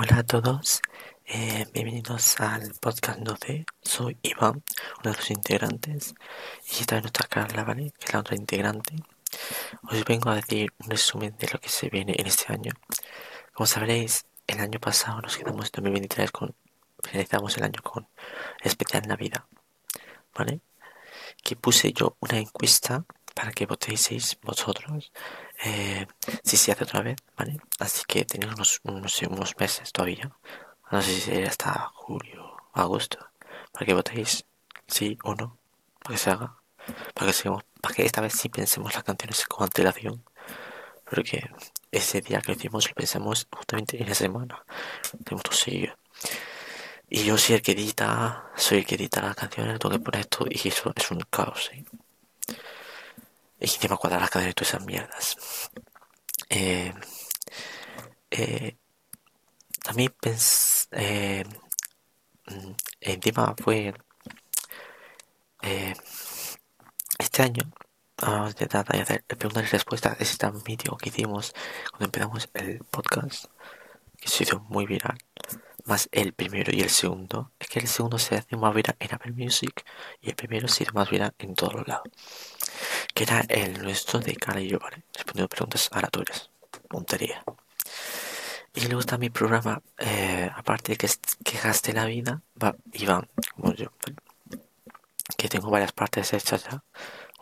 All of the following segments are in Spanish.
Hola a todos, eh, bienvenidos al podcast 12. Soy Iván, uno de los integrantes, y esta es nuestra Carla, ¿vale? Que es la otra integrante. Os vengo a decir un resumen de lo que se viene en este año. Como sabréis, el año pasado nos quedamos en 2023 con. finalizamos el año con especial Navidad, ¿vale? Que puse yo una encuesta para que votéis vosotros eh, si se hace otra vez, ¿vale? Así que tenemos unos, unos, meses todavía. No sé si sería hasta julio, agosto, para que votéis sí o no, para que se haga, para que sigamos, para que esta vez sí pensemos las canciones con antelación, porque ese día que hicimos lo pensamos justamente en la semana, tenemos todo seguido. Y yo soy el que edita, soy el que edita las canciones, tengo que poner esto y eso es un caos, ¿sí? Y encima cuadrar las cadenas y todas esas mierdas. Eh, eh, también pensé. Eh, mm, encima fue. Eh, este año. Vamos a intentar hacer preguntas y respuestas. Ese tan vídeo que hicimos cuando empezamos el podcast. Que se hizo muy viral más el primero y el segundo, es que el segundo se hace más viral en Apple Music y el primero se hizo más viral en todos los lados. Que era el nuestro de cara y yo, ¿vale? Respondiendo preguntas aleatorias. Montería. Y luego está mi programa, eh, aparte de que, que gaste la vida, va, Iván, como yo, que tengo varias partes hechas ya,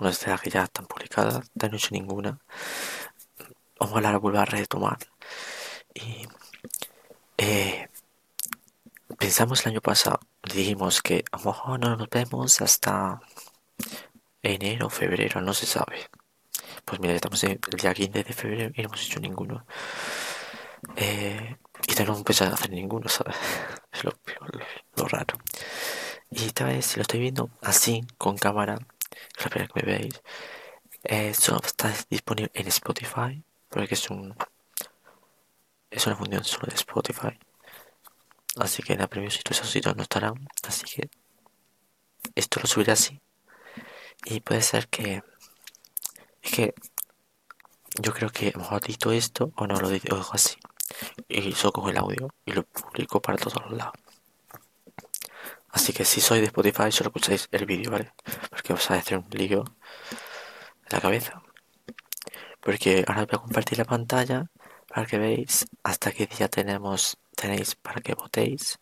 unas de las que ya están publicadas, no he hecho ninguna. Ojalá la vuelva a retomar. Y eh, pensamos el año pasado, dijimos que a lo mejor no nos vemos hasta enero febrero, no se sabe. Pues mira, estamos en el día 15 de febrero y no hemos hecho ninguno. Eh, y tenemos empezado a hacer ninguno, ¿sabes? Es lo, lo, raro. Y esta vez, si lo estoy viendo así, con cámara, la primera que me veis, eh, solo está disponible en Spotify, porque es un es una función solo de Spotify. Así que en la preview todos esos sitios no estarán. Así que esto lo subiré así. Y puede ser que. Es que. Yo creo que a lo mejor edito esto o no lo dejo así. Y solo cojo el audio y lo publico para todos los lados. Así que si sois de Spotify solo escucháis el vídeo, ¿vale? Porque os va a hacer un lío en la cabeza. Porque ahora voy a compartir la pantalla para que veáis hasta qué día tenemos tenéis para que votéis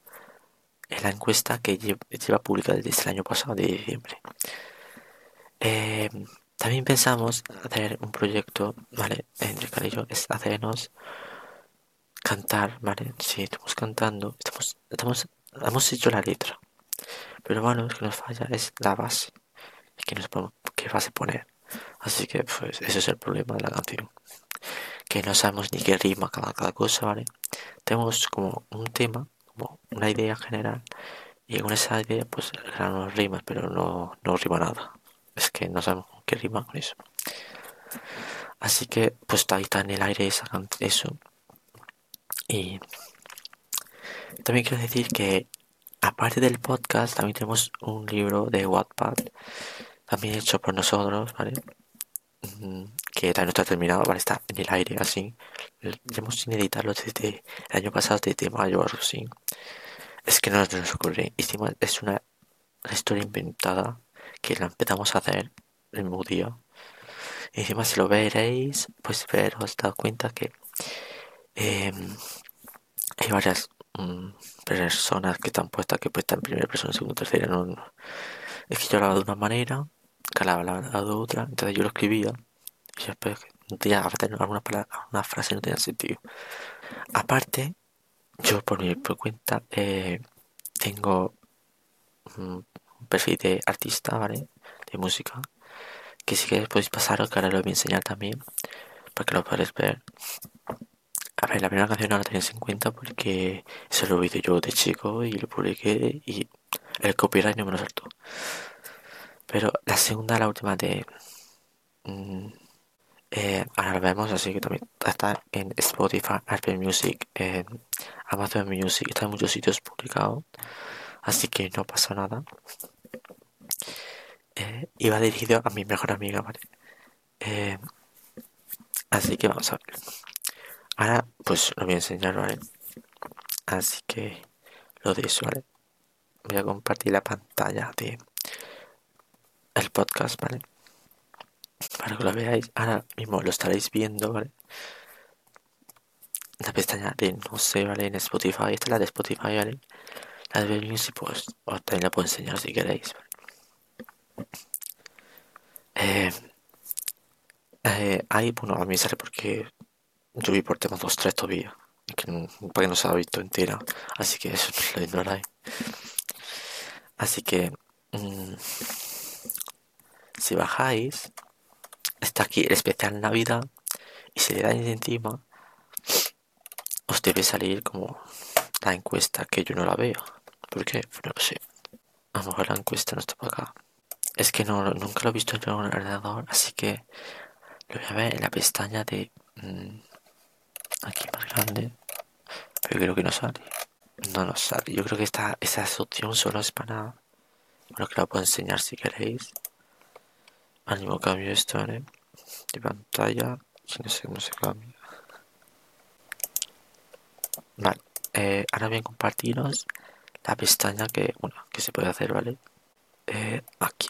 en la encuesta que lleva, publicada desde el año pasado de diciembre. Eh, también pensamos hacer un proyecto, ¿vale? Entre y yo, es hacernos cantar, ¿vale? Si estamos cantando, estamos, estamos, hemos hecho la letra. Pero bueno, lo que nos falla es la base. Que nos qué base poner. Así que, pues, ese es el problema de la canción. Que no sabemos ni qué rima cada, cosa, ¿vale? tenemos como un tema, como una idea general, y con esa idea pues unos rimas, pero no, no rima nada. Es que no sabemos qué rima con eso. Así que pues ahí está en el aire esa, eso. Y también quiero decir que aparte del podcast también tenemos un libro de Wattpad también hecho por nosotros, ¿vale? Mm, que todavía no está terminado, ¿vale? Está en el aire así. Llevamos sin editarlo desde el año pasado, desde mayo o algo así. Es que no nos ocurre. Encima es una, historia inventada que la empezamos a hacer el mismo. Y encima si lo veréis, pues ver, os dado cuenta que em, hay varias mm, personas que están puestas que puestas en primera persona, segunda, tercera. No, Es que yo hablaba de una manera, que hablaba de otra, entonces yo lo escribía y después ya algunas algunas frases no tenían sentido. Aparte, yo por mi cuenta eh, tengo un perfil de artista, ¿vale? De música. Que si queréis podéis pasaros, que ahora lo voy a enseñar también. Para que lo podáis ver. A ver, la primera canción no la tenéis en cuenta porque eso lo hice yo de chico y lo publiqué y el copyright no me lo saltó. Pero la segunda, la última de... Mm, eh, ahora lo vemos, así que también está en Spotify, Apple Music, en Amazon Music, está en muchos sitios publicado, así que no pasa nada. Eh, iba dirigido a mi mejor amiga, ¿vale? Eh, así que vamos a ver. Ahora, pues lo voy a enseñar, ¿vale? Así que lo de eso, ¿vale? Voy a compartir la pantalla de el podcast, ¿vale? Para que lo veáis. Ahora mismo lo estaréis viendo, ¿vale? La pestaña de no sé, ¿vale? En Spotify. Esta es la de Spotify, ¿vale? La de Music, pues os también la puedo enseñar si queréis, ¿vale? Eh, eh, ahí, bueno, a mí sale porque yo vi por temas 2-3 todavía. Que no, para que no se ha visto entera. Así que eso lo ignoráis. Así que mmm, si bajáis, está aquí el especial Navidad y si le dais encima, os debe salir como la encuesta que yo no la veo. ¿Por qué? No lo sé. A lo mejor la encuesta no está para acá. Es que no, nunca lo he visto en un ordenador, así que lo voy a ver en la pestaña de mmm, aquí más grande. Pero creo que no sale. No nos sale. Yo creo que esta, esa opción solo es para... Bueno, que la puedo enseñar si queréis. Ánimo cambio esto, ¿eh? De pantalla. No sé cómo se cambia. Vale. Eh, ahora a compartiros la pestaña que, bueno, que se puede hacer, ¿vale? Eh, aquí.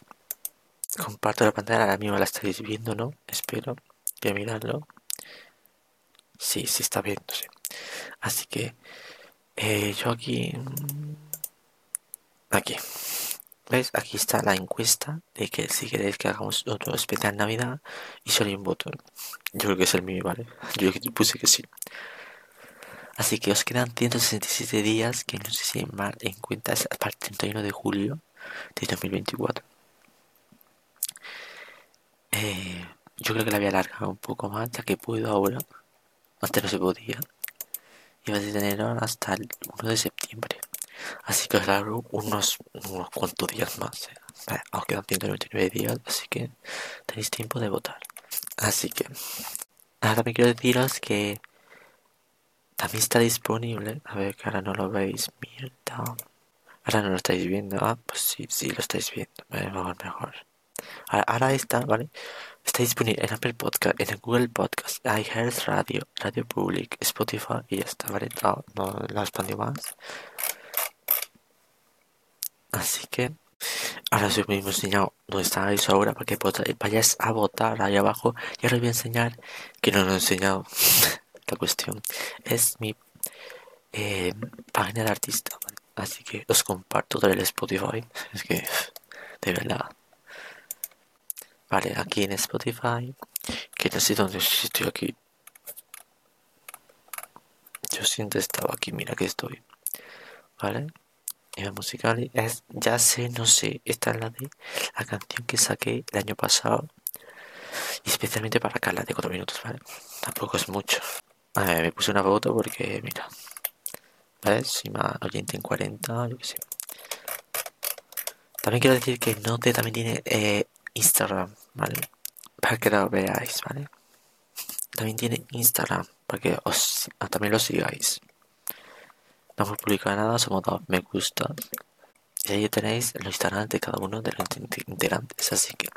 Comparto la pantalla, ahora mismo la estáis viendo, ¿no? Espero que mirarlo. Sí, sí está viendo, sí. Así que eh, yo aquí... Mm, aquí. ¿Ves? Aquí está la encuesta de que si queréis que hagamos otro especial Navidad y solo hay un botón. Yo creo que es el mío, ¿vale? Yo puse que sí. Así que os quedan 167 días, que no sé si mal en cuenta es para el 31 de julio de 2024. Eh, yo creo que la voy a alargar un poco más, ya que puedo ahora. Antes no se podía. Y va a tener hasta el 1 de septiembre. Así que os largo unos, unos cuantos días más. Eh. Os quedan 199 días, así que tenéis tiempo de votar. Así que ahora me quiero deciros que también está disponible. A ver, que ahora no lo veis. Mierda. Ahora no lo estáis viendo. Ah, pues sí, sí lo estáis viendo. Mejor, mejor. Ahora, está, ¿vale? Está disponible en Apple Podcast, en Google Podcast, iHeart Radio, Radio Public, Spotify y ya está, ¿vale? No, no la expandió más. Así que ahora os mismo enseñado dónde estáis ahora para que vayáis a votar ahí abajo. Y ahora os voy a enseñar, que no lo he enseñado, la cuestión. Es mi eh, página de artista, ¿vale? Así que os comparto del Spotify. Es que, de verdad. Vale, aquí en Spotify, que no sé dónde estoy aquí. Yo siento estaba aquí, mira que estoy. Vale. Y la musical es Ya sé, no sé. Esta es la de la canción que saqué el año pasado. Especialmente para acá, la de 4 minutos, ¿vale? Tampoco es mucho. A ver, me puse una foto porque, mira. ¿Vale? Si más oyente en 40, yo qué sé. También quiero decir que Note también tiene eh, Instagram, ¿vale? Para que lo veáis, ¿vale? También tiene Instagram, para que os ah, también lo sigáis. No hemos publicado nada, somos dos me gusta. Y ahí tenéis los Instagram de cada uno de los integrantes, así que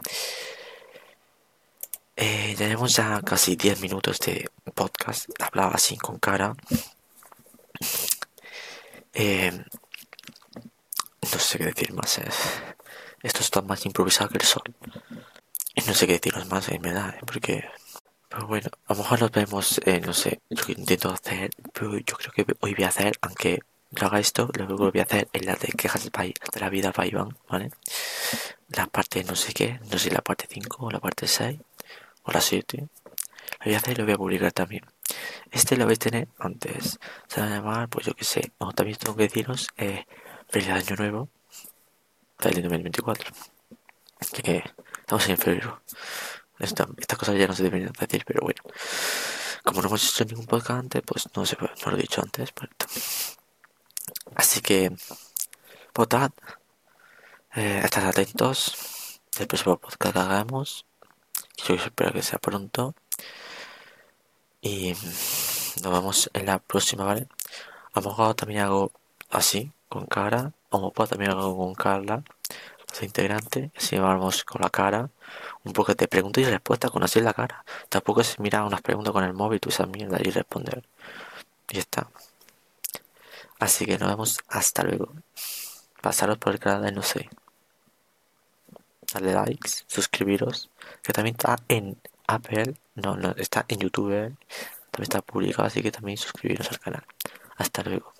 eh, tenemos ya casi 10 minutos de podcast. Hablaba así con cara. Eh, no sé qué decir más. Eh. Esto está más improvisado que el sol. Y no sé qué deciros más en verdad, ¿eh? porque... Pero bueno, a lo mejor nos vemos, eh, no sé, lo que intento hacer, pero yo creo que hoy voy a hacer, aunque no haga esto, lo que voy a hacer es la de quejas de la vida para Iván, ¿vale? La parte no sé qué, no sé la parte 5 o la parte 6 o la 7. Lo voy a hacer y lo voy a publicar también. Este lo vais a tener antes. Se va a llamar, pues yo qué sé. O también tengo que deciros, eh, feliz año nuevo, del 2024. Que estamos en febrero. Esta, estas cosas ya no se deberían decir, pero bueno. Como no hemos hecho ningún podcast antes, pues no, sé, lo he dicho antes. Así que, votad. Eh, estad atentos del próximo podcast que hagamos. Yo espero que sea pronto. Y nos vemos en la próxima, ¿vale? A lo mejor también hago así, con cara como puedo también hago con Carla, los integrante si vamos con la cara, un poco de preguntas y respuestas con así en la cara. Tampoco es mirar unas preguntas con el móvil, tú esas mierdas y responder. Y está. Así que nos vemos hasta luego. Pasaros por el canal de No sé. Darle likes, suscribiros, que también está en Apple, no, no, está en YouTube, ¿eh? también está publicado, así que también suscribiros al canal. Hasta luego.